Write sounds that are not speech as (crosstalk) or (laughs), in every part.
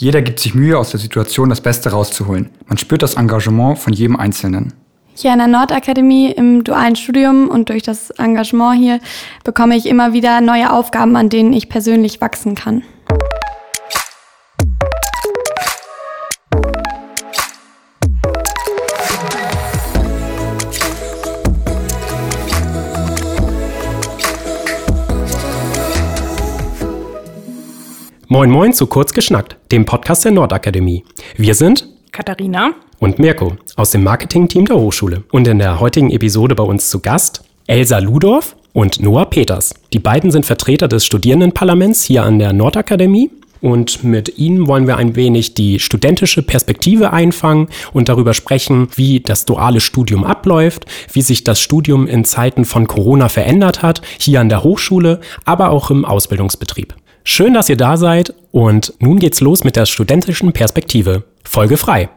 Jeder gibt sich Mühe, aus der Situation das Beste rauszuholen. Man spürt das Engagement von jedem Einzelnen. Hier an der Nordakademie im dualen Studium und durch das Engagement hier bekomme ich immer wieder neue Aufgaben, an denen ich persönlich wachsen kann. Moin Moin zu Kurz geschnackt, dem Podcast der Nordakademie. Wir sind Katharina und Mirko aus dem Marketing-Team der Hochschule. Und in der heutigen Episode bei uns zu Gast Elsa Ludorf und Noah Peters. Die beiden sind Vertreter des Studierendenparlaments hier an der Nordakademie. Und mit Ihnen wollen wir ein wenig die studentische Perspektive einfangen und darüber sprechen, wie das duale Studium abläuft, wie sich das Studium in Zeiten von Corona verändert hat, hier an der Hochschule, aber auch im Ausbildungsbetrieb. Schön, dass ihr da seid und nun geht's los mit der studentischen Perspektive. Folge frei.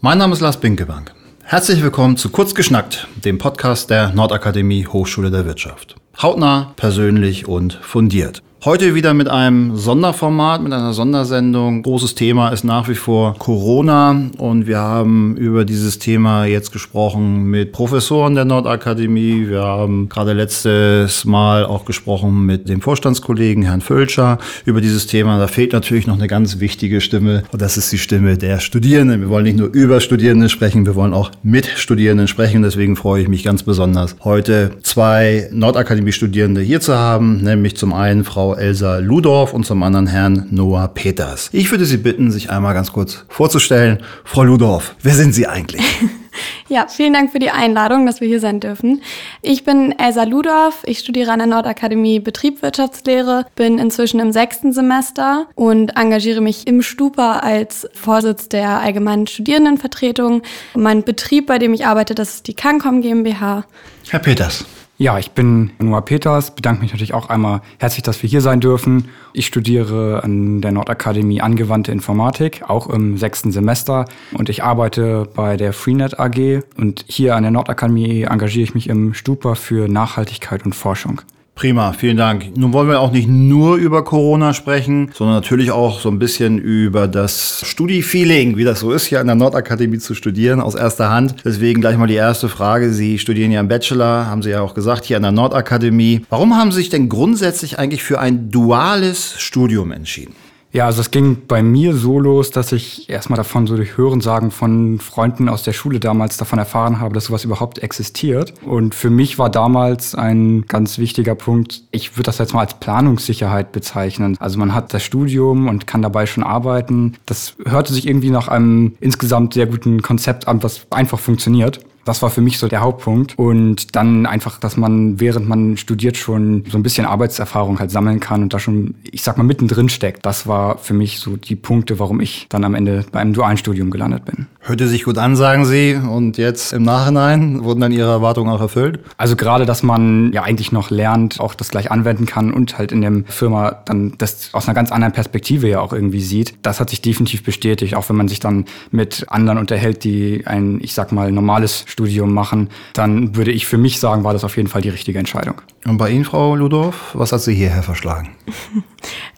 Mein Name ist Lars Binkebank. Herzlich willkommen zu Kurz geschnackt, dem Podcast der Nordakademie Hochschule der Wirtschaft. Hautnah, persönlich und fundiert. Heute wieder mit einem Sonderformat, mit einer Sondersendung. Großes Thema ist nach wie vor Corona und wir haben über dieses Thema jetzt gesprochen mit Professoren der Nordakademie. Wir haben gerade letztes Mal auch gesprochen mit dem Vorstandskollegen Herrn Völscher über dieses Thema. Da fehlt natürlich noch eine ganz wichtige Stimme und das ist die Stimme der Studierenden. Wir wollen nicht nur über Studierende sprechen, wir wollen auch mit Studierenden sprechen. Deswegen freue ich mich ganz besonders, heute zwei Nordakademie-Studierende hier zu haben, nämlich zum einen Frau Elsa Ludorf und zum anderen Herrn Noah Peters. Ich würde Sie bitten, sich einmal ganz kurz vorzustellen. Frau Ludorf, wer sind Sie eigentlich? (laughs) Ja, vielen Dank für die Einladung, dass wir hier sein dürfen. Ich bin Elsa Ludorf, ich studiere an der Nordakademie Betriebswirtschaftslehre, bin inzwischen im sechsten Semester und engagiere mich im Stupa als Vorsitz der allgemeinen Studierendenvertretung. Mein Betrieb, bei dem ich arbeite, das ist die Cancom GmbH. Herr Peters. Ja, ich bin Noah Peters, bedanke mich natürlich auch einmal herzlich, dass wir hier sein dürfen. Ich studiere an der Nordakademie Angewandte Informatik, auch im sechsten Semester. Und ich arbeite bei der Freenet AG. Und hier an der Nordakademie engagiere ich mich im Stupa für Nachhaltigkeit und Forschung. Prima, vielen Dank. Nun wollen wir auch nicht nur über Corona sprechen, sondern natürlich auch so ein bisschen über das Studi-Feeling, wie das so ist, hier an der Nordakademie zu studieren, aus erster Hand. Deswegen gleich mal die erste Frage. Sie studieren ja im Bachelor, haben Sie ja auch gesagt, hier an der Nordakademie. Warum haben Sie sich denn grundsätzlich eigentlich für ein duales Studium entschieden? Ja, also es ging bei mir so los, dass ich erstmal davon so durch Hörensagen von Freunden aus der Schule damals davon erfahren habe, dass sowas überhaupt existiert. Und für mich war damals ein ganz wichtiger Punkt, ich würde das jetzt mal als Planungssicherheit bezeichnen. Also man hat das Studium und kann dabei schon arbeiten. Das hörte sich irgendwie nach einem insgesamt sehr guten Konzept an, was einfach funktioniert. Das war für mich so der Hauptpunkt. Und dann einfach, dass man, während man studiert, schon so ein bisschen Arbeitserfahrung halt sammeln kann und da schon, ich sag mal, mittendrin steckt. Das war für mich so die Punkte, warum ich dann am Ende bei einem dualen Studium gelandet bin. Hörte sich gut an, sagen Sie. Und jetzt im Nachhinein wurden dann Ihre Erwartungen auch erfüllt? Also gerade, dass man ja eigentlich noch lernt, auch das gleich anwenden kann und halt in der Firma dann das aus einer ganz anderen Perspektive ja auch irgendwie sieht. Das hat sich definitiv bestätigt, auch wenn man sich dann mit anderen unterhält, die ein, ich sag mal, normales Studium machen, dann würde ich für mich sagen, war das auf jeden Fall die richtige Entscheidung. Und bei Ihnen, Frau Ludorf, was hat Sie hierher verschlagen? (laughs)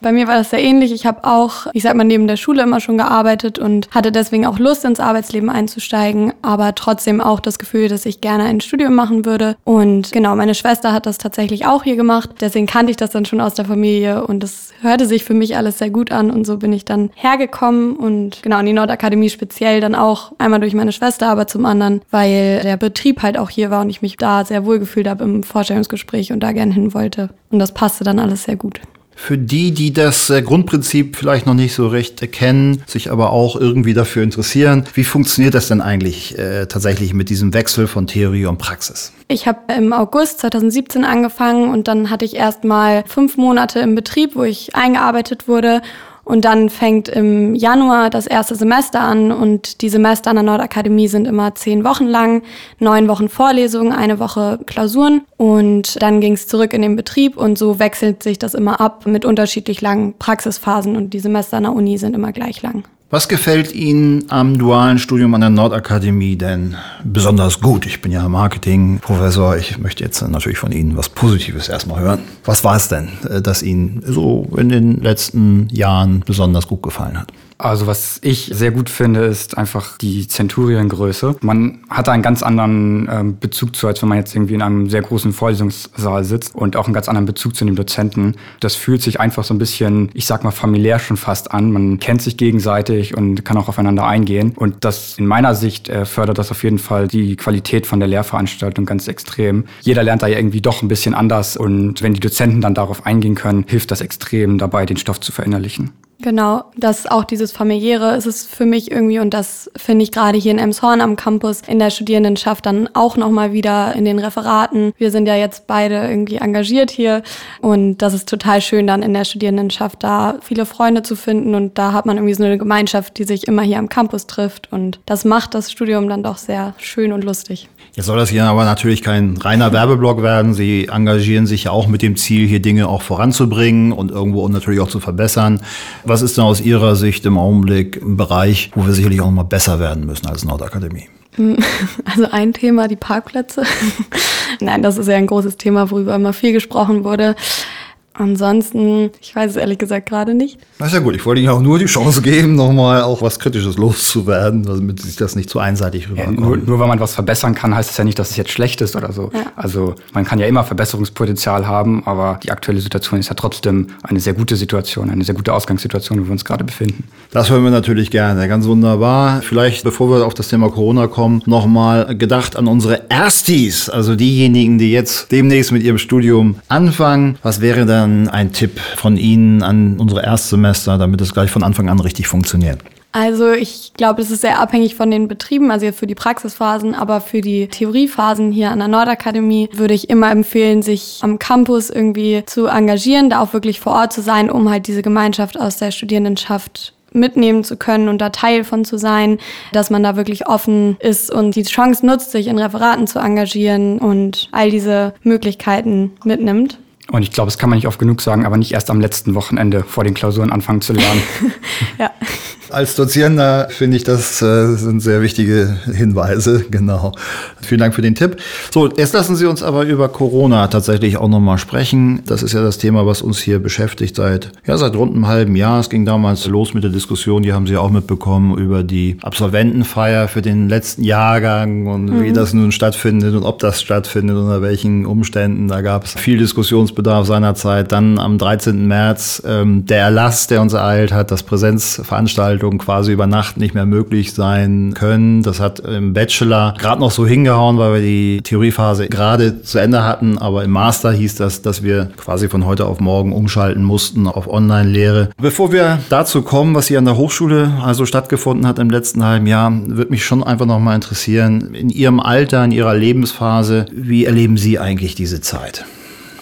Bei mir war das sehr ähnlich. Ich habe auch, ich sag mal, neben der Schule immer schon gearbeitet und hatte deswegen auch Lust, ins Arbeitsleben einzusteigen, aber trotzdem auch das Gefühl, dass ich gerne ein Studium machen würde. Und genau, meine Schwester hat das tatsächlich auch hier gemacht. Deswegen kannte ich das dann schon aus der Familie und es hörte sich für mich alles sehr gut an. Und so bin ich dann hergekommen und genau in die Nordakademie speziell dann auch einmal durch meine Schwester, aber zum anderen, weil der Betrieb halt auch hier war und ich mich da sehr wohl gefühlt habe im Vorstellungsgespräch und da gern hin wollte. Und das passte dann alles sehr gut. Für die, die das äh, Grundprinzip vielleicht noch nicht so recht kennen, sich aber auch irgendwie dafür interessieren, wie funktioniert das denn eigentlich äh, tatsächlich mit diesem Wechsel von Theorie und Praxis? Ich habe im August 2017 angefangen und dann hatte ich erst mal fünf Monate im Betrieb, wo ich eingearbeitet wurde und dann fängt im Januar das erste Semester an und die Semester an der Nordakademie sind immer zehn Wochen lang, neun Wochen Vorlesungen, eine Woche Klausuren und dann ging es zurück in den Betrieb und so wechselt sich das immer ab mit unterschiedlich langen Praxisphasen und die Semester an der Uni sind immer gleich lang. Was gefällt Ihnen am dualen Studium an der Nordakademie denn besonders gut? Ich bin ja Marketingprofessor. Ich möchte jetzt natürlich von Ihnen was Positives erstmal hören. Was war es denn, äh, das Ihnen so in den letzten Jahren besonders gut gefallen hat? Also was ich sehr gut finde, ist einfach die Zenturiengröße. Man hat einen ganz anderen ähm, Bezug zu, als wenn man jetzt irgendwie in einem sehr großen Vorlesungssaal sitzt und auch einen ganz anderen Bezug zu den Dozenten. Das fühlt sich einfach so ein bisschen, ich sag mal, familiär schon fast an. Man kennt sich gegenseitig und kann auch aufeinander eingehen. Und das in meiner Sicht äh, fördert das auf jeden Fall die Qualität von der Lehrveranstaltung ganz extrem. Jeder lernt da ja irgendwie doch ein bisschen anders und wenn die Dozenten dann darauf eingehen können, hilft das extrem dabei, den Stoff zu verinnerlichen. Genau, das auch dieses familiäre ist es für mich irgendwie und das finde ich gerade hier in Emshorn am Campus in der Studierendenschaft dann auch nochmal wieder in den Referaten. Wir sind ja jetzt beide irgendwie engagiert hier und das ist total schön dann in der Studierendenschaft da viele Freunde zu finden und da hat man irgendwie so eine Gemeinschaft, die sich immer hier am Campus trifft und das macht das Studium dann doch sehr schön und lustig. Jetzt soll das hier aber natürlich kein reiner Werbeblock werden. Sie engagieren sich ja auch mit dem Ziel, hier Dinge auch voranzubringen und irgendwo natürlich auch zu verbessern. Was ist denn aus Ihrer Sicht im Augenblick ein Bereich, wo wir sicherlich auch mal besser werden müssen als Nordakademie? (laughs) Also ein Thema, die Parkplätze. (laughs) Nein, das ist ja ein großes Thema, worüber immer viel gesprochen wurde. Ansonsten, ich weiß es ehrlich gesagt gerade nicht. Na ist ja gut, ich wollte Ihnen auch nur die Chance geben, nochmal auch was Kritisches loszuwerden, damit sich das nicht zu einseitig rüberkommt. Ja, nur, nur weil man was verbessern kann, heißt es ja nicht, dass es jetzt schlecht ist oder so. Ja. Also man kann ja immer Verbesserungspotenzial haben, aber die aktuelle Situation ist ja trotzdem eine sehr gute Situation, eine sehr gute Ausgangssituation, wo wir uns gerade befinden. Das hören wir natürlich gerne, ganz wunderbar. Vielleicht, bevor wir auf das Thema Corona kommen, nochmal gedacht an unsere Erstis, also diejenigen, die jetzt demnächst mit ihrem Studium anfangen. Was wäre dann dann ein Tipp von Ihnen an unsere Erstsemester, damit es gleich von Anfang an richtig funktioniert? Also ich glaube, es ist sehr abhängig von den Betrieben, also für die Praxisphasen, aber für die Theoriephasen hier an der Nordakademie würde ich immer empfehlen, sich am Campus irgendwie zu engagieren, da auch wirklich vor Ort zu sein, um halt diese Gemeinschaft aus der Studierendenschaft mitnehmen zu können und da Teil von zu sein, dass man da wirklich offen ist und die Chance nutzt, sich in Referaten zu engagieren und all diese Möglichkeiten mitnimmt. Und ich glaube, das kann man nicht oft genug sagen, aber nicht erst am letzten Wochenende vor den Klausuren anfangen zu lernen. (laughs) ja. Als Dozierender finde ich, das äh, sind sehr wichtige Hinweise. (laughs) Genau. Vielen Dank für den Tipp. So, jetzt lassen Sie uns aber über Corona tatsächlich auch nochmal sprechen. Das ist ja das Thema, was uns hier beschäftigt seit, ja, seit rund einem halben Jahr. Es ging damals los mit der Diskussion, die haben Sie auch mitbekommen, über die Absolventenfeier für den letzten Jahrgang und mhm. wie das nun stattfindet und ob das stattfindet, unter welchen Umständen. Da gab es viel Diskussionsbedarf seinerzeit. Dann am 13. März ähm, der Erlass, der uns ereilt hat, dass Präsenzveranstaltungen Veranstaltungen quasi über Nacht nicht mehr möglich sein können. Das hat im Bachelor gerade noch so hingehauen, weil wir die Theoriephase gerade zu Ende hatten, aber im Master hieß das, dass wir quasi von heute auf morgen umschalten mussten auf Online-Lehre. Bevor wir dazu kommen, was hier an der Hochschule also stattgefunden hat im letzten halben Jahr, würde mich schon einfach noch mal interessieren, in Ihrem Alter, in Ihrer Lebensphase, wie erleben Sie eigentlich diese Zeit?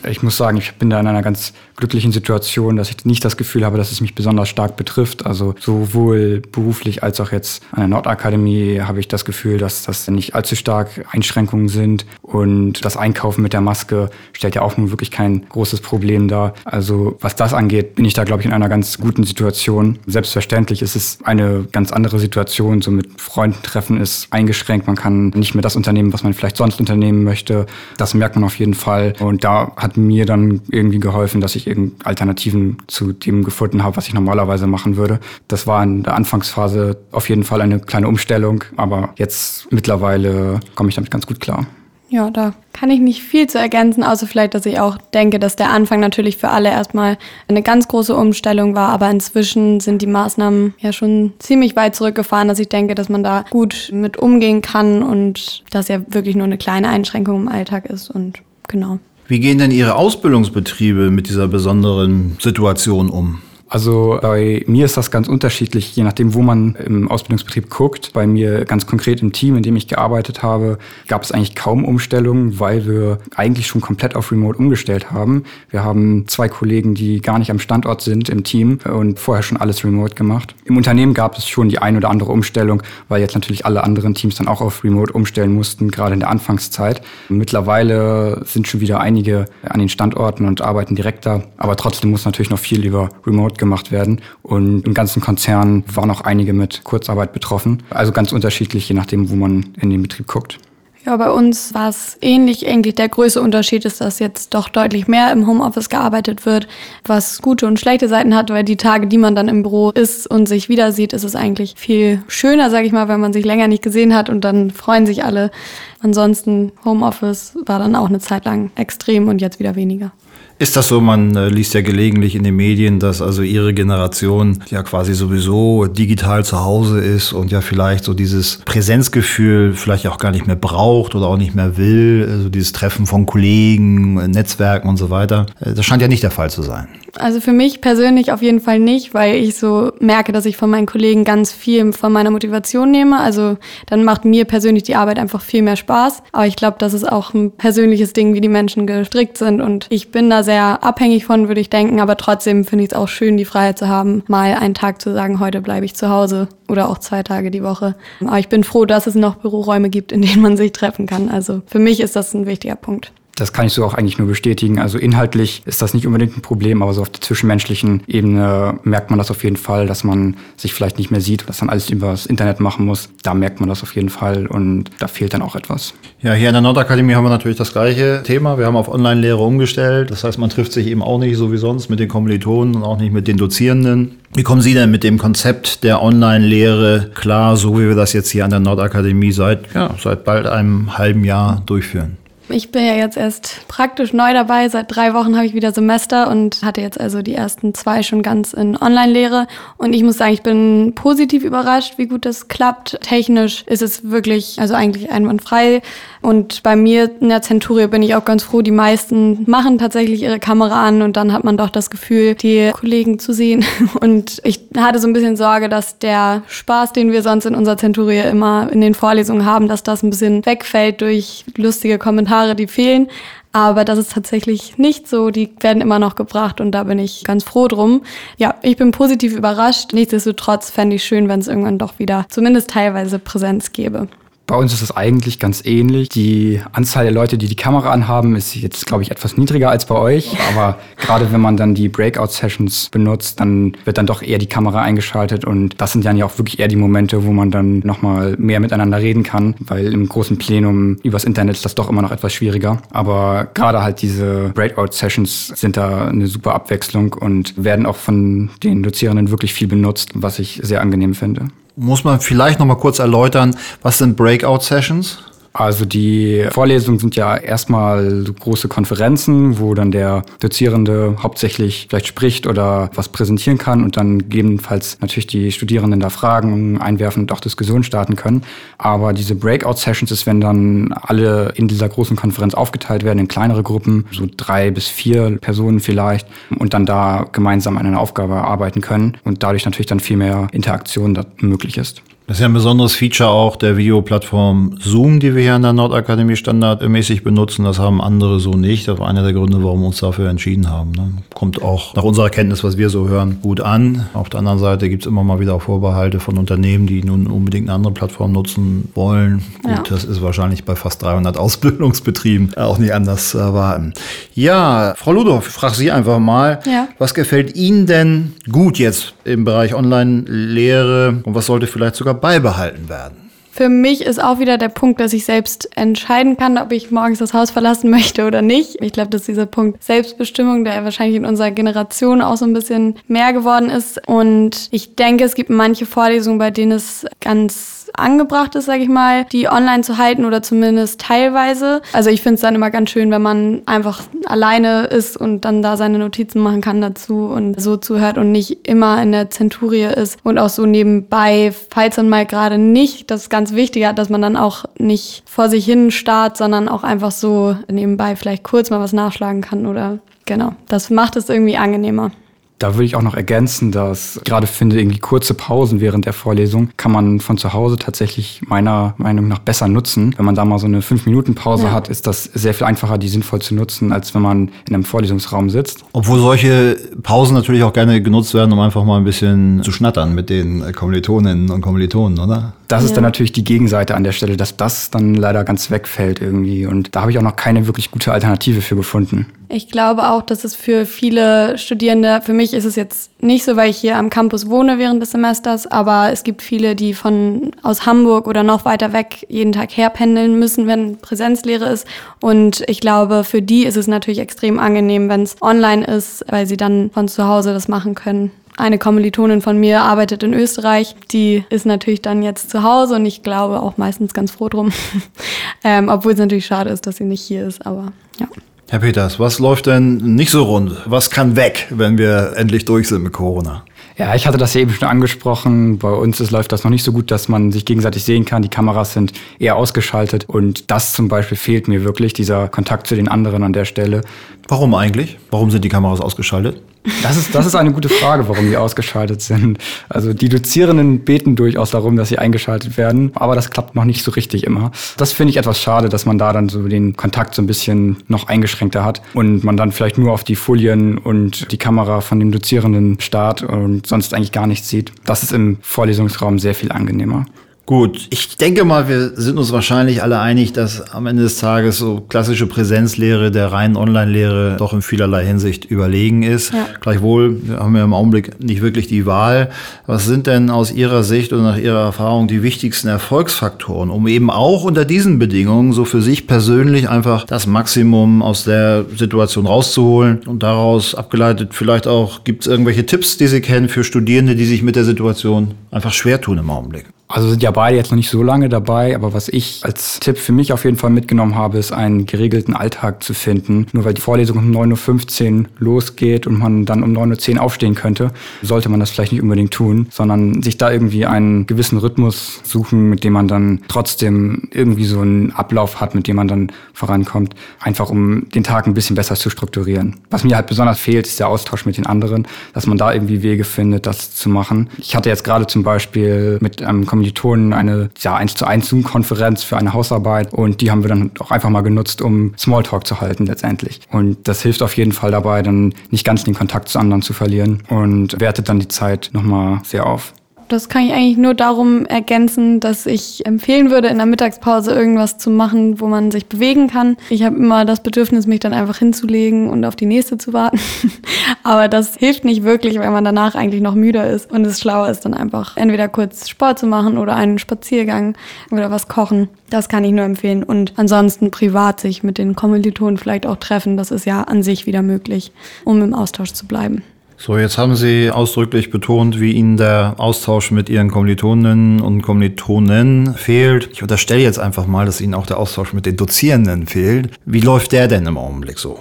Ich muss sagen, ich bin da in einer ganz glücklichen Situation, dass ich nicht das Gefühl habe, dass es mich besonders stark betrifft. Also sowohl beruflich als auch jetzt an der Nordakademie habe ich das Gefühl, dass das nicht allzu stark Einschränkungen sind. Und das Einkaufen mit der Maske stellt ja auch nun wirklich kein großes Problem dar. Also was das angeht, bin ich da, glaube ich, in einer ganz guten Situation. Selbstverständlich ist es eine ganz andere Situation. So mit Freunden treffen ist eingeschränkt. Man kann nicht mehr das unternehmen, was man vielleicht sonst unternehmen möchte. Das merkt man auf jeden Fall. Und da hat mir dann irgendwie geholfen, dass ich ich Alternativen zu dem gefunden habe, was ich normalerweise machen würde. Das war in der Anfangsphase auf jeden Fall eine kleine Umstellung, aber jetzt mittlerweile komme ich damit ganz gut klar. Ja, da kann ich nicht viel zu ergänzen, außer vielleicht, dass ich auch denke, dass der Anfang natürlich für alle erstmal eine ganz große Umstellung war, aber inzwischen sind die Maßnahmen ja schon ziemlich weit zurückgefahren, dass ich denke, dass man da gut mit umgehen kann und dass ja wirklich nur eine kleine Einschränkung im Alltag ist und genau. Wie gehen denn Ihre Ausbildungsbetriebe mit dieser besonderen Situation um? Also bei mir ist das ganz unterschiedlich, je nachdem, wo man im Ausbildungsbetrieb guckt. Bei mir ganz konkret im Team, in dem ich gearbeitet habe, gab es eigentlich kaum Umstellungen, weil wir eigentlich schon komplett auf Remote umgestellt haben. Wir haben zwei Kollegen, die gar nicht am Standort sind im Team und vorher schon alles Remote gemacht. Im Unternehmen gab es schon die ein oder andere Umstellung, weil jetzt natürlich alle anderen Teams dann auch auf Remote umstellen mussten, gerade in der Anfangszeit. Mittlerweile sind schon wieder einige an den Standorten und arbeiten direkt da, aber trotzdem muss natürlich noch viel über Remote gemacht gemacht werden. Und im ganzen Konzern waren auch einige mit Kurzarbeit betroffen. Also ganz unterschiedlich, je nachdem, wo man in den Betrieb guckt. Ja, bei uns war es ähnlich. Eigentlich der größte Unterschied ist, dass jetzt doch deutlich mehr im Homeoffice gearbeitet wird, was gute und schlechte Seiten hat, weil die Tage, die man dann im Büro ist und sich wieder sieht, ist es eigentlich viel schöner, sage ich mal, wenn man sich länger nicht gesehen hat und dann freuen sich alle. Ansonsten Homeoffice war dann auch eine Zeit lang extrem und jetzt wieder weniger. Ist das so? Man äh, liest ja gelegentlich in den Medien, dass also ihre Generation ja quasi sowieso digital zu Hause ist und ja vielleicht so dieses Präsenzgefühl vielleicht auch gar nicht mehr braucht oder auch nicht mehr will, also dieses Treffen von Kollegen, Netzwerken und so weiter. Äh, das scheint ja nicht der Fall zu sein. Also für mich persönlich auf jeden Fall nicht, weil ich so merke, dass ich von meinen Kollegen ganz viel von meiner Motivation nehme. Also dann macht mir persönlich die Arbeit einfach viel mehr Spaß. Aber ich glaube, das ist auch ein persönliches Ding, wie die Menschen gestrickt sind. Und ich bin da sehr abhängig von, würde ich denken. Aber trotzdem finde ich es auch schön, die Freiheit zu haben, mal einen Tag zu sagen, heute bleibe ich zu Hause oder auch zwei Tage die Woche. Aber ich bin froh, dass es noch Büroräume gibt, in denen man sich treffen kann. Also für mich ist das ein wichtiger Punkt. Das kann ich so auch eigentlich nur bestätigen. Also inhaltlich ist das nicht unbedingt ein Problem, aber so auf der zwischenmenschlichen Ebene merkt man das auf jeden Fall, dass man sich vielleicht nicht mehr sieht, dass man alles über das Internet machen muss. Da merkt man das auf jeden Fall und da fehlt dann auch etwas. Ja, hier an der Nordakademie haben wir natürlich das gleiche Thema. Wir haben auf Online-Lehre umgestellt. Das heißt, man trifft sich eben auch nicht so wie sonst mit den Kommilitonen und auch nicht mit den Dozierenden. Wie kommen Sie denn mit dem Konzept der Online-Lehre klar, so wie wir das jetzt hier an der Nordakademie seit, ja, seit bald einem halben Jahr durchführen? Ich bin ja jetzt erst praktisch neu dabei. Seit drei Wochen habe ich wieder Semester und hatte jetzt also die ersten zwei schon ganz in Online-Lehre. Und ich muss sagen, ich bin positiv überrascht, wie gut das klappt. Technisch ist es wirklich, also eigentlich einwandfrei. Und bei mir in der Zenturie bin ich auch ganz froh. Die meisten machen tatsächlich ihre Kamera an und dann hat man doch das Gefühl, die Kollegen zu sehen. (laughs) Und ich hatte so ein bisschen Sorge, dass der Spaß, den wir sonst in unserer Zenturie immer in den Vorlesungen haben, dass das ein bisschen wegfällt durch lustige Kommentare Kommentare, die fehlen. Aber das ist tatsächlich nicht so. Die werden immer noch gebracht und da bin ich ganz froh drum. Ja, ich bin positiv überrascht. Nichtsdestotrotz fände ich schön, wenn es irgendwann doch wieder zumindest teilweise Präsenz gäbe. Bei uns ist es eigentlich ganz ähnlich. Die Anzahl der Leute, die die Kamera anhaben, ist jetzt, glaube ich, etwas niedriger als bei euch. Aber gerade wenn man dann die Breakout-Sessions benutzt, dann wird dann doch eher die Kamera eingeschaltet. Und das sind dann ja auch wirklich eher die Momente, wo man dann nochmal mehr miteinander reden kann. Weil im großen Plenum übers Internet ist das doch immer noch etwas schwieriger. Aber gerade halt diese Breakout-Sessions sind da eine super Abwechslung und werden auch von den Dozierenden wirklich viel benutzt, was ich sehr angenehm finde. Muss man vielleicht noch mal kurz erläutern, was sind Breakout-Sessions? Also die Vorlesungen sind ja erstmal große Konferenzen, wo dann der Dozierende hauptsächlich vielleicht spricht oder was präsentieren kann und dann gegebenenfalls natürlich die Studierenden da Fragen einwerfen und auch Diskussionen starten können. Aber diese Breakout-Sessions ist, wenn dann alle in dieser großen Konferenz aufgeteilt werden in kleinere Gruppen, so drei bis vier Personen vielleicht, und dann da gemeinsam an einer Aufgabe arbeiten können und dadurch natürlich dann viel mehr Interaktion möglich ist. Das ist ja ein besonderes Feature auch der Videoplattform Zoom, die wir hier an der Nordakademie standardmäßig benutzen. Das haben andere so nicht. Das war einer der Gründe, warum wir uns dafür entschieden haben. Ne? Kommt auch nach unserer Kenntnis, was wir so hören, gut an. Auf der anderen Seite gibt es immer mal wieder auch Vorbehalte von Unternehmen, die nun unbedingt eine andere Plattform nutzen wollen. Ja. Gut, das ist wahrscheinlich bei fast 300 Ausbildungsbetrieben (laughs) auch nicht anders zu erwarten. Ja, Frau Ludorf, ich frage Sie einfach mal, ja. was gefällt Ihnen denn gut jetzt im Bereich Online-Lehre und was sollte vielleicht sogar beibehalten werden? Für mich ist auch wieder der Punkt, dass ich selbst entscheiden kann, ob ich morgens das Haus verlassen (laughs) möchte oder nicht. Ich glaube, dass dieser Punkt Selbstbestimmung, der wahrscheinlich in unserer Generation auch so ein bisschen mehr geworden ist. Und ich denke, es gibt manche Vorlesungen, bei denen es ganz angebracht ist, sage ich mal, die online zu halten oder zumindest teilweise. Also ich finde es dann immer ganz schön, wenn man einfach alleine ist und dann da seine Notizen machen kann dazu und so zuhört und nicht immer in der Zenturie ist und auch so nebenbei, falls man mal gerade nicht, das ist ganz wichtig, dass man dann auch nicht vor sich hin starrt, sondern auch einfach so nebenbei vielleicht kurz mal was nachschlagen kann oder genau. Das macht es irgendwie angenehmer. Da würde ich auch noch ergänzen, dass gerade finde irgendwie kurze Pausen während der Vorlesung kann man von zu Hause tatsächlich meiner Meinung nach besser nutzen. Wenn man da mal so eine 5-Minuten-Pause ja. hat, ist das sehr viel einfacher, die sinnvoll zu nutzen, als wenn man in einem Vorlesungsraum sitzt. Obwohl solche Pausen natürlich auch gerne genutzt werden, um einfach mal ein bisschen zu schnattern mit den Kommilitoninnen und Kommilitonen, oder? Das ja. ist dann natürlich die Gegenseite an der Stelle, dass das dann leider ganz wegfällt irgendwie. Und da habe ich auch noch keine wirklich gute Alternative für gefunden. Ich glaube auch, dass es für viele Studierende, für mich ist es jetzt nicht so, weil ich hier am Campus wohne während des Semesters, aber es gibt viele, die von aus Hamburg oder noch weiter weg jeden Tag herpendeln müssen, wenn Präsenzlehre ist. Und ich glaube, für die ist es natürlich extrem angenehm, wenn es online ist, weil sie dann von zu Hause das machen können. Eine Kommilitonin von mir arbeitet in Österreich. Die ist natürlich dann jetzt zu Hause und ich glaube auch meistens ganz froh drum. (laughs) ähm, obwohl es natürlich schade ist, dass sie nicht hier ist, aber ja. Herr Peters, was läuft denn nicht so rund? Was kann weg, wenn wir endlich durch sind mit Corona? Ja, ich hatte das ja eben schon angesprochen. Bei uns ist, läuft das noch nicht so gut, dass man sich gegenseitig sehen kann. Die Kameras sind eher ausgeschaltet und das zum Beispiel fehlt mir wirklich, dieser Kontakt zu den anderen an der Stelle. Warum eigentlich? Warum sind die Kameras ausgeschaltet? Das ist, das ist eine gute Frage, warum die ausgeschaltet sind. Also die Dozierenden beten durchaus darum, dass sie eingeschaltet werden, aber das klappt noch nicht so richtig immer. Das finde ich etwas schade, dass man da dann so den Kontakt so ein bisschen noch eingeschränkter hat und man dann vielleicht nur auf die Folien und die Kamera von dem Dozierenden starrt und sonst eigentlich gar nichts sieht. Das ist im Vorlesungsraum sehr viel angenehmer. Gut, ich denke mal, wir sind uns wahrscheinlich alle einig, dass am Ende des Tages so klassische Präsenzlehre der reinen Online-Lehre doch in vielerlei Hinsicht überlegen ist. Ja. Gleichwohl haben wir im Augenblick nicht wirklich die Wahl. Was sind denn aus Ihrer Sicht und nach Ihrer Erfahrung die wichtigsten Erfolgsfaktoren, um eben auch unter diesen Bedingungen so für sich persönlich einfach das Maximum aus der Situation rauszuholen und daraus abgeleitet vielleicht auch, gibt es irgendwelche Tipps, die Sie kennen für Studierende, die sich mit der Situation einfach schwer tun im Augenblick? Also sind ja beide jetzt noch nicht so lange dabei, aber was ich als Tipp für mich auf jeden Fall mitgenommen habe, ist einen geregelten Alltag zu finden. Nur weil die Vorlesung um 9.15 Uhr losgeht und man dann um 9.10 Uhr aufstehen könnte, sollte man das vielleicht nicht unbedingt tun, sondern sich da irgendwie einen gewissen Rhythmus suchen, mit dem man dann trotzdem irgendwie so einen Ablauf hat, mit dem man dann vorankommt, einfach um den Tag ein bisschen besser zu strukturieren. Was mir halt besonders fehlt, ist der Austausch mit den anderen, dass man da irgendwie Wege findet, das zu machen. Ich hatte jetzt gerade zum Beispiel mit einem Kommilitonen eine ja, 1 zu 1 Zoom-Konferenz für eine Hausarbeit und die haben wir dann auch einfach mal genutzt, um Smalltalk zu halten letztendlich. Und das hilft auf jeden Fall dabei, dann nicht ganz den Kontakt zu anderen zu verlieren und wertet dann die Zeit nochmal sehr auf. Das kann ich eigentlich nur darum ergänzen, dass ich empfehlen würde, in der Mittagspause irgendwas zu machen, wo man sich bewegen kann. Ich habe immer das Bedürfnis, mich dann einfach hinzulegen und auf die nächste zu warten. (laughs) Aber das hilft nicht wirklich, weil man danach eigentlich noch müder ist und es schlauer ist, dann einfach entweder kurz Sport zu machen oder einen Spaziergang oder was kochen. Das kann ich nur empfehlen. Und ansonsten privat sich mit den Kommilitonen vielleicht auch treffen. Das ist ja an sich wieder möglich, um im Austausch zu bleiben. So, jetzt haben Sie ausdrücklich betont, wie Ihnen der Austausch mit Ihren Kommilitoninnen und Kommilitonen fehlt. Ich unterstelle jetzt einfach mal, dass Ihnen auch der Austausch mit den Dozierenden fehlt. Wie läuft der denn im Augenblick so?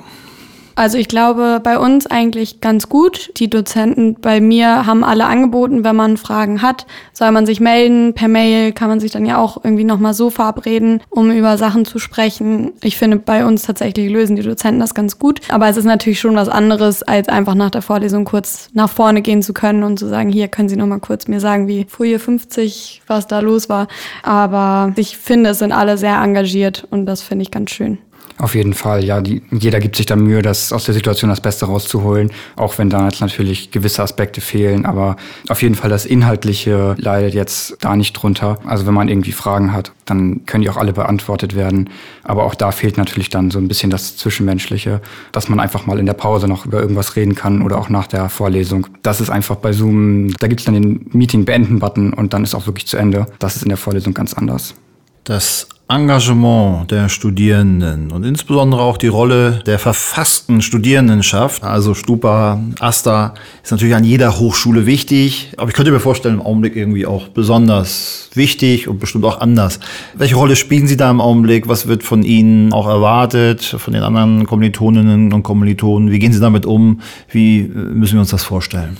Also ich glaube bei uns eigentlich ganz gut. Die Dozenten bei mir haben alle angeboten, wenn man Fragen hat, soll man sich melden. Per Mail kann man sich dann ja auch irgendwie nochmal so verabreden, um über Sachen zu sprechen. Ich finde, bei uns tatsächlich lösen die Dozenten das ganz gut. Aber es ist natürlich schon was anderes, als einfach nach der Vorlesung kurz nach vorne gehen zu können und zu sagen, hier können Sie nochmal kurz mir sagen, wie Folie 50, was da los war. Aber ich finde, es sind alle sehr engagiert und das finde ich ganz schön. Auf jeden Fall, ja. Die, jeder gibt sich da Mühe, das aus der Situation das Beste rauszuholen, auch wenn da jetzt natürlich gewisse Aspekte fehlen. Aber auf jeden Fall das Inhaltliche leidet jetzt da nicht drunter. Also wenn man irgendwie Fragen hat, dann können die auch alle beantwortet werden. Aber auch da fehlt natürlich dann so ein bisschen das Zwischenmenschliche, dass man einfach mal in der Pause noch über irgendwas reden kann oder auch nach der Vorlesung. Das ist einfach bei Zoom, da gibt es dann den Meeting-Beenden-Button und dann ist auch wirklich zu Ende. Das ist in der Vorlesung ganz anders. Das Engagement der Studierenden und insbesondere auch die Rolle der verfassten Studierendenschaft, also Stupa, Asta, ist natürlich an jeder Hochschule wichtig. Aber ich könnte mir vorstellen, im Augenblick irgendwie auch besonders wichtig und bestimmt auch anders. Welche Rolle spielen Sie da im Augenblick? Was wird von Ihnen auch erwartet, von den anderen Kommilitoninnen und Kommilitonen? Wie gehen Sie damit um? Wie müssen wir uns das vorstellen?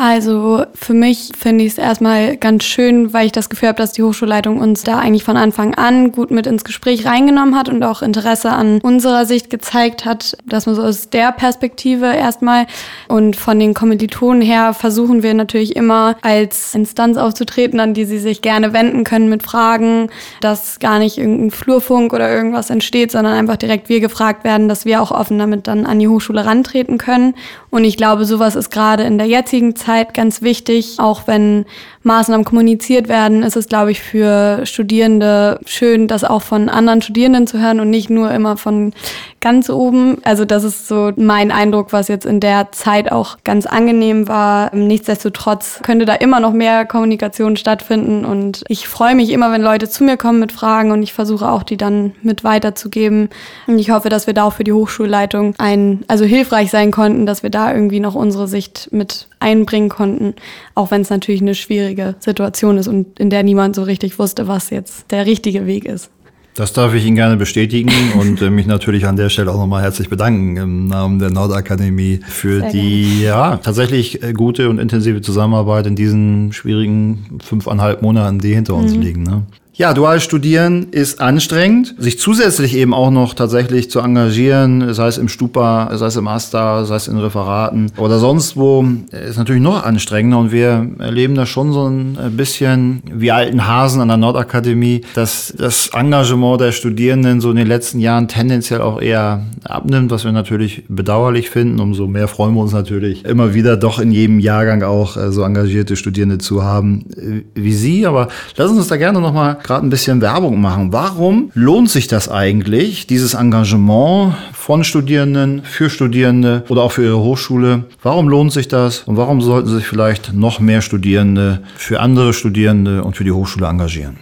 Also für mich finde ich es erstmal ganz schön, weil ich das Gefühl habe, dass die Hochschulleitung uns da eigentlich von Anfang an gut mit ins Gespräch reingenommen hat und auch Interesse an unserer Sicht gezeigt hat, dass man so aus der Perspektive erstmal und von den Kommilitonen her versuchen wir natürlich immer als Instanz aufzutreten, an die sie sich gerne wenden können mit Fragen, dass gar nicht irgendein Flurfunk oder irgendwas entsteht, sondern einfach direkt wir gefragt werden, dass wir auch offen damit dann an die Hochschule rantreten können. Und ich glaube, sowas ist gerade in der jetzigen Zeit Zeit ganz wichtig. Auch wenn Maßnahmen kommuniziert werden, ist es, glaube ich, für Studierende schön, das auch von anderen Studierenden zu hören und nicht nur immer von ganz oben. Also das ist so mein Eindruck, was jetzt in der Zeit auch ganz angenehm war. Nichtsdestotrotz könnte da immer noch mehr Kommunikation stattfinden und ich freue mich immer, wenn Leute zu mir kommen mit Fragen und ich versuche auch die dann mit weiterzugeben. Und ich hoffe, dass wir da auch für die Hochschulleitung ein, also hilfreich sein konnten, dass wir da irgendwie noch unsere Sicht mit einbringen konnten, auch wenn es natürlich eine schwierige Situation ist und in der niemand so richtig wusste, was jetzt der richtige Weg ist. Das darf ich Ihnen gerne bestätigen (laughs) und äh, mich natürlich an der Stelle auch nochmal herzlich bedanken im Namen der Nordakademie für Sehr die ja tatsächlich äh, gute und intensive Zusammenarbeit in diesen schwierigen fünfeinhalb Monaten, die hinter uns mhm. liegen. Ne? Ja, dual studieren ist anstrengend. Sich zusätzlich eben auch noch tatsächlich zu engagieren, sei es im Stupa, sei es im Asta, sei es in Referaten oder sonst wo, ist natürlich noch anstrengender. Und wir erleben da schon so ein bisschen wie alten Hasen an der Nordakademie, dass das Engagement der Studierenden so in den letzten Jahren tendenziell auch eher abnimmt, was wir natürlich bedauerlich finden. Umso mehr freuen wir uns natürlich immer wieder doch in jedem Jahrgang auch äh, so engagierte Studierende zu haben äh, wie Sie. Aber lassen Sie uns da gerne nochmal gerade ein bisschen Werbung machen. Warum lohnt sich das eigentlich, dieses Engagement von Studierenden, für Studierende oder auch für ihre Hochschule? Warum lohnt sich das und warum sollten sich vielleicht noch mehr Studierende für andere Studierende und für die Hochschule engagieren?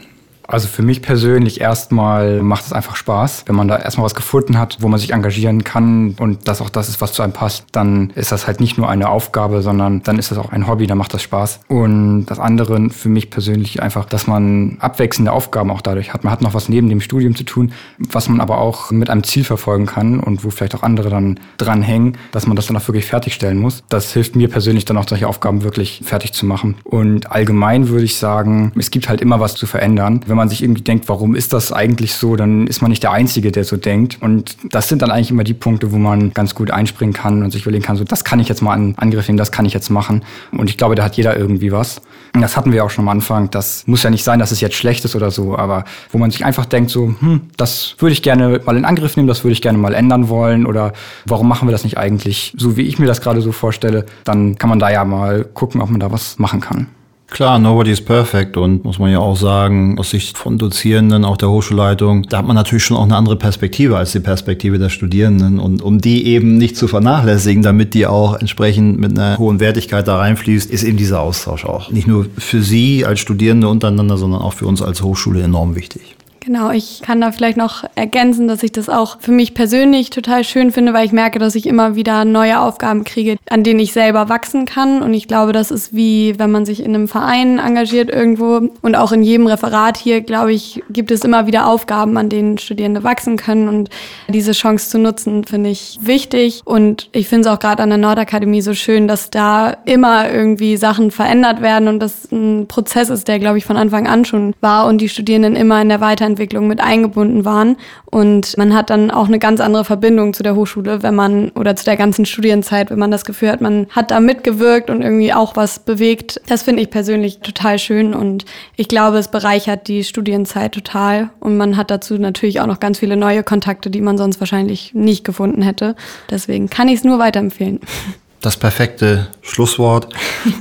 Also für mich persönlich erstmal macht es einfach Spaß. Wenn man da erstmal was gefunden hat, wo man sich engagieren kann und das auch das ist, was zu einem passt, dann ist das halt nicht nur eine Aufgabe, sondern dann ist das auch ein Hobby, dann macht das Spaß. Und das andere für mich persönlich einfach, dass man abwechselnde Aufgaben auch dadurch hat. Man hat noch was neben dem Studium zu tun, was man aber auch mit einem Ziel verfolgen kann und wo vielleicht auch andere dann dranhängen, dass man das dann auch wirklich fertigstellen muss. Das hilft mir persönlich dann auch solche Aufgaben wirklich fertig zu machen. Und allgemein würde ich sagen, es gibt halt immer was zu verändern. Wenn wenn man sich irgendwie denkt, warum ist das eigentlich so, dann ist man nicht der Einzige, der so denkt. Und das sind dann eigentlich immer die Punkte, wo man ganz gut einspringen kann und sich überlegen kann, so das kann ich jetzt mal in Angriff nehmen, das kann ich jetzt machen. Und ich glaube, da hat jeder irgendwie was. Und das hatten wir auch schon am Anfang. Das muss ja nicht sein, dass es jetzt schlecht ist oder so, aber wo man sich einfach denkt, so, hm, das würde ich gerne mal in Angriff nehmen, das würde ich gerne mal ändern wollen oder warum machen wir das nicht eigentlich so, wie ich mir das gerade so vorstelle, dann kann man da ja mal gucken, ob man da was machen kann. Klar, nobody is perfect und muss man ja auch sagen, aus Sicht von Dozierenden, auch der Hochschulleitung, da hat man natürlich schon auch eine andere Perspektive als die Perspektive der Studierenden und um die eben nicht zu vernachlässigen, damit die auch entsprechend mit einer hohen Wertigkeit da reinfließt, ist eben dieser Austausch auch nicht nur für Sie als Studierende untereinander, sondern auch für uns als Hochschule enorm wichtig. Genau, ich kann da vielleicht noch ergänzen, dass ich das auch für mich persönlich total schön finde, weil ich merke, dass ich immer wieder neue Aufgaben kriege, an denen ich selber wachsen kann. Und ich glaube, das ist wie, wenn man sich in einem Verein engagiert irgendwo. Und auch in jedem Referat hier, glaube ich, gibt es immer wieder Aufgaben, an denen Studierende wachsen können. Und diese Chance zu nutzen, finde ich wichtig. Und ich finde es auch gerade an der Nordakademie so schön, dass da immer irgendwie Sachen verändert werden und das ein Prozess ist, der, glaube ich, von Anfang an schon war und die Studierenden immer in der Weiterentwicklung Entwicklung mit eingebunden waren. Und man hat dann auch eine ganz andere Verbindung zu der Hochschule, wenn man, oder zu der ganzen Studienzeit, wenn man das Gefühl hat, man hat da mitgewirkt und irgendwie auch was bewegt. Das finde ich persönlich total schön und ich glaube, es bereichert die Studienzeit total. Und man hat dazu natürlich auch noch ganz viele neue Kontakte, die man sonst wahrscheinlich nicht gefunden hätte. Deswegen kann ich es nur weiterempfehlen. (laughs) das perfekte Schlusswort.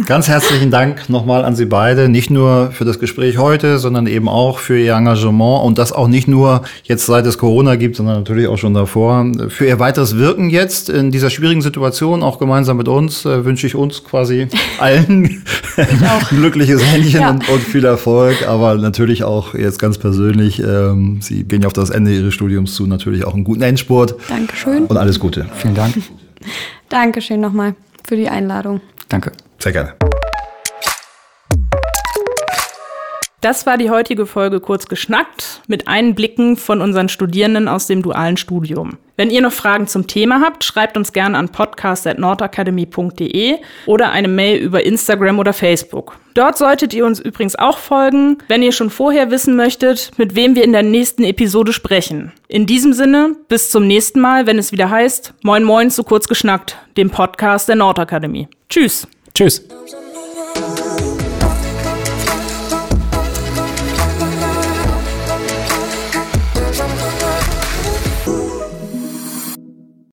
Ganz herzlichen Dank nochmal an Sie beide, nicht nur für das Gespräch heute, sondern eben auch für Ihr Engagement und das auch nicht nur jetzt seit es Corona gibt, sondern natürlich auch schon davor. Für Ihr weiteres Wirken jetzt in dieser schwierigen Situation, auch gemeinsam mit uns, äh, wünsche ich uns quasi allen (laughs) (laughs) ein glückliches Händchen ja. und, und, viel Erfolg, aber natürlich auch jetzt ganz persönlich, ähm, Sie gehen ja auf das Ende Ihres Studiums zu, natürlich auch einen guten Endspurt. Dankeschön. Und alles Gute. Vielen Dank. Dankeschön nochmal für die Einladung. Danke. Sehr gerne. Das war die heutige Folge kurz geschnackt mit Einblicken von unseren Studierenden aus dem dualen Studium. Wenn ihr noch Fragen zum Thema habt, schreibt uns gerne an podcast.nordakademie.de oder eine Mail über Instagram oder Facebook. Dort solltet ihr uns übrigens auch folgen, wenn ihr schon vorher wissen möchtet, mit wem wir in der nächsten Episode sprechen. In diesem Sinne, bis zum nächsten Mal, wenn es wieder heißt Moin Moin zu kurz geschnackt, dem Podcast der Nordakademie. Tschüss. Tschüss.